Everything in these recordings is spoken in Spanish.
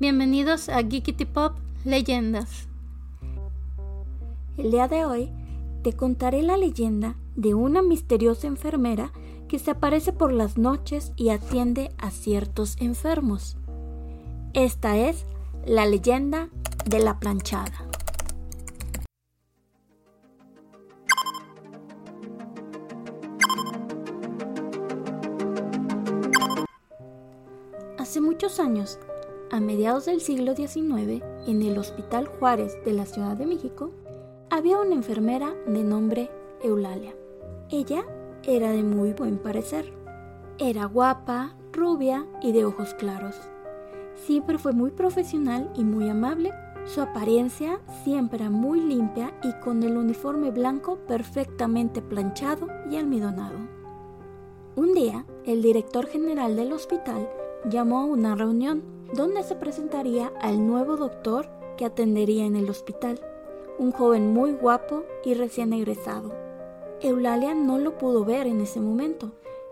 Bienvenidos a Geekity Pop Leyendas. El día de hoy te contaré la leyenda de una misteriosa enfermera que se aparece por las noches y atiende a ciertos enfermos. Esta es la leyenda de la planchada. Hace muchos años, a mediados del siglo XIX, en el Hospital Juárez de la Ciudad de México, había una enfermera de nombre Eulalia. Ella era de muy buen parecer. Era guapa, rubia y de ojos claros. Siempre fue muy profesional y muy amable. Su apariencia siempre era muy limpia y con el uniforme blanco perfectamente planchado y almidonado. Un día, el director general del hospital llamó a una reunión donde se presentaría al nuevo doctor que atendería en el hospital, un joven muy guapo y recién egresado. Eulalia no lo pudo ver en ese momento,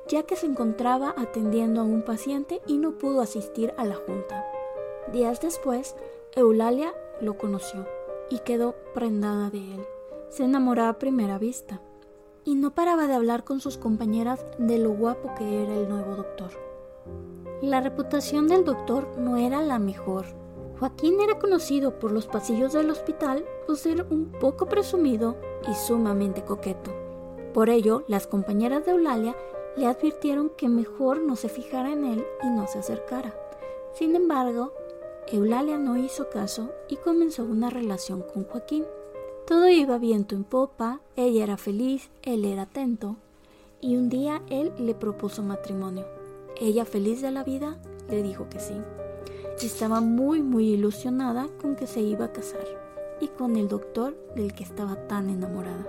ya que se encontraba atendiendo a un paciente y no pudo asistir a la junta. Días después, Eulalia lo conoció y quedó prendada de él. Se enamoró a primera vista y no paraba de hablar con sus compañeras de lo guapo que era el nuevo doctor. La reputación del doctor no era la mejor. Joaquín era conocido por los pasillos del hospital por ser un poco presumido y sumamente coqueto. Por ello, las compañeras de Eulalia le advirtieron que mejor no se fijara en él y no se acercara. Sin embargo, Eulalia no hizo caso y comenzó una relación con Joaquín. Todo iba viento en popa, ella era feliz, él era atento, y un día él le propuso matrimonio. Ella, feliz de la vida, le dijo que sí. Estaba muy, muy ilusionada con que se iba a casar y con el doctor del que estaba tan enamorada.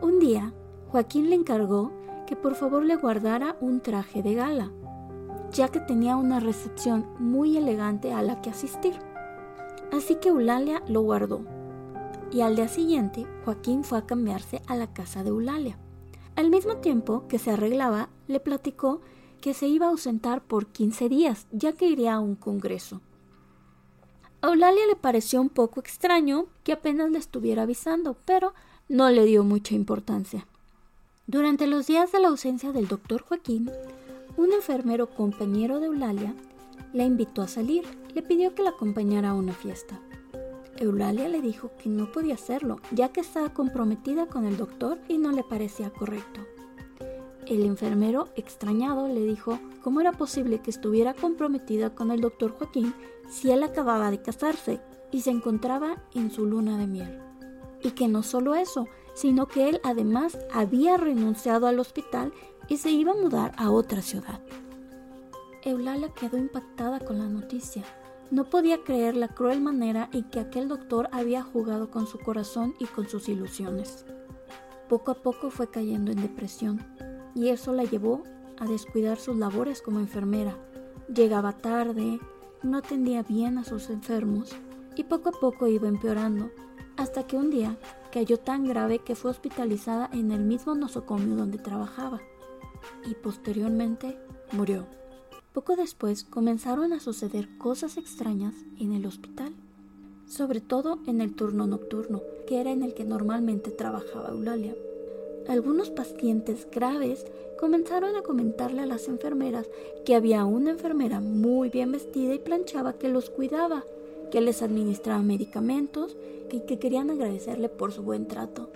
Un día, Joaquín le encargó que por favor le guardara un traje de gala, ya que tenía una recepción muy elegante a la que asistir. Así que Eulalia lo guardó. Y al día siguiente, Joaquín fue a cambiarse a la casa de Eulalia. Al mismo tiempo que se arreglaba, le platicó que se iba a ausentar por 15 días, ya que iría a un congreso. A Eulalia le pareció un poco extraño que apenas le estuviera avisando, pero no le dio mucha importancia. Durante los días de la ausencia del doctor Joaquín, un enfermero compañero de Eulalia la invitó a salir, le pidió que la acompañara a una fiesta. Eulalia le dijo que no podía hacerlo, ya que estaba comprometida con el doctor y no le parecía correcto. El enfermero, extrañado, le dijo cómo era posible que estuviera comprometida con el doctor Joaquín si él acababa de casarse y se encontraba en su luna de miel. Y que no solo eso, sino que él además había renunciado al hospital y se iba a mudar a otra ciudad. Eulalia quedó impactada con la noticia. No podía creer la cruel manera en que aquel doctor había jugado con su corazón y con sus ilusiones. Poco a poco fue cayendo en depresión y eso la llevó a descuidar sus labores como enfermera. Llegaba tarde, no atendía bien a sus enfermos y poco a poco iba empeorando, hasta que un día cayó tan grave que fue hospitalizada en el mismo nosocomio donde trabajaba y posteriormente murió. Poco después comenzaron a suceder cosas extrañas en el hospital, sobre todo en el turno nocturno, que era en el que normalmente trabajaba Eulalia. Algunos pacientes graves comenzaron a comentarle a las enfermeras que había una enfermera muy bien vestida y planchaba que los cuidaba, que les administraba medicamentos y que querían agradecerle por su buen trato.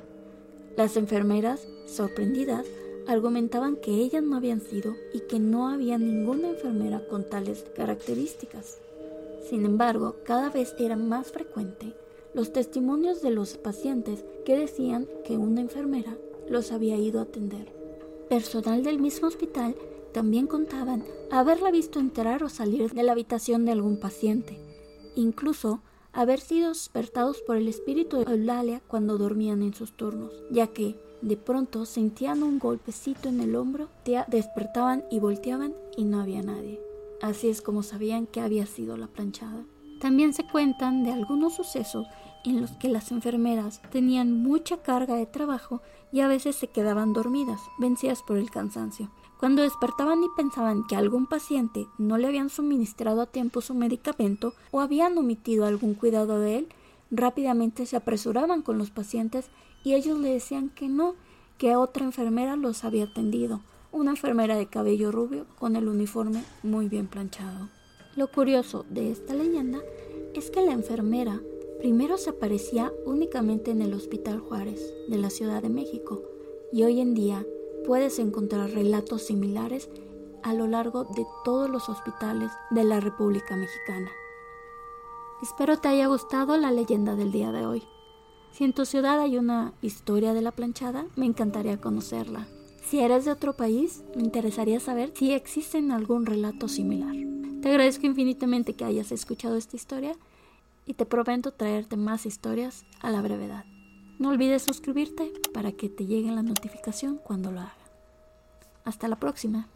Las enfermeras, sorprendidas, argumentaban que ellas no habían sido y que no había ninguna enfermera con tales características. Sin embargo, cada vez era más frecuente los testimonios de los pacientes que decían que una enfermera los había ido a atender. Personal del mismo hospital también contaban haberla visto entrar o salir de la habitación de algún paciente, incluso haber sido despertados por el espíritu de Eulalia cuando dormían en sus turnos, ya que de pronto sentían un golpecito en el hombro, despertaban y volteaban y no había nadie. Así es como sabían que había sido la planchada. También se cuentan de algunos sucesos en los que las enfermeras tenían mucha carga de trabajo y a veces se quedaban dormidas, vencidas por el cansancio. Cuando despertaban y pensaban que algún paciente no le habían suministrado a tiempo su medicamento o habían omitido algún cuidado de él, rápidamente se apresuraban con los pacientes y ellos le decían que no, que otra enfermera los había atendido, una enfermera de cabello rubio con el uniforme muy bien planchado. Lo curioso de esta leyenda es que la enfermera primero se aparecía únicamente en el Hospital Juárez de la Ciudad de México y hoy en día puedes encontrar relatos similares a lo largo de todos los hospitales de la República Mexicana. Espero te haya gustado la leyenda del día de hoy. Si en tu ciudad hay una historia de la planchada, me encantaría conocerla. Si eres de otro país, me interesaría saber si existe algún relato similar. Te agradezco infinitamente que hayas escuchado esta historia y te prometo traerte más historias a la brevedad. No olvides suscribirte para que te llegue la notificación cuando lo haga. Hasta la próxima.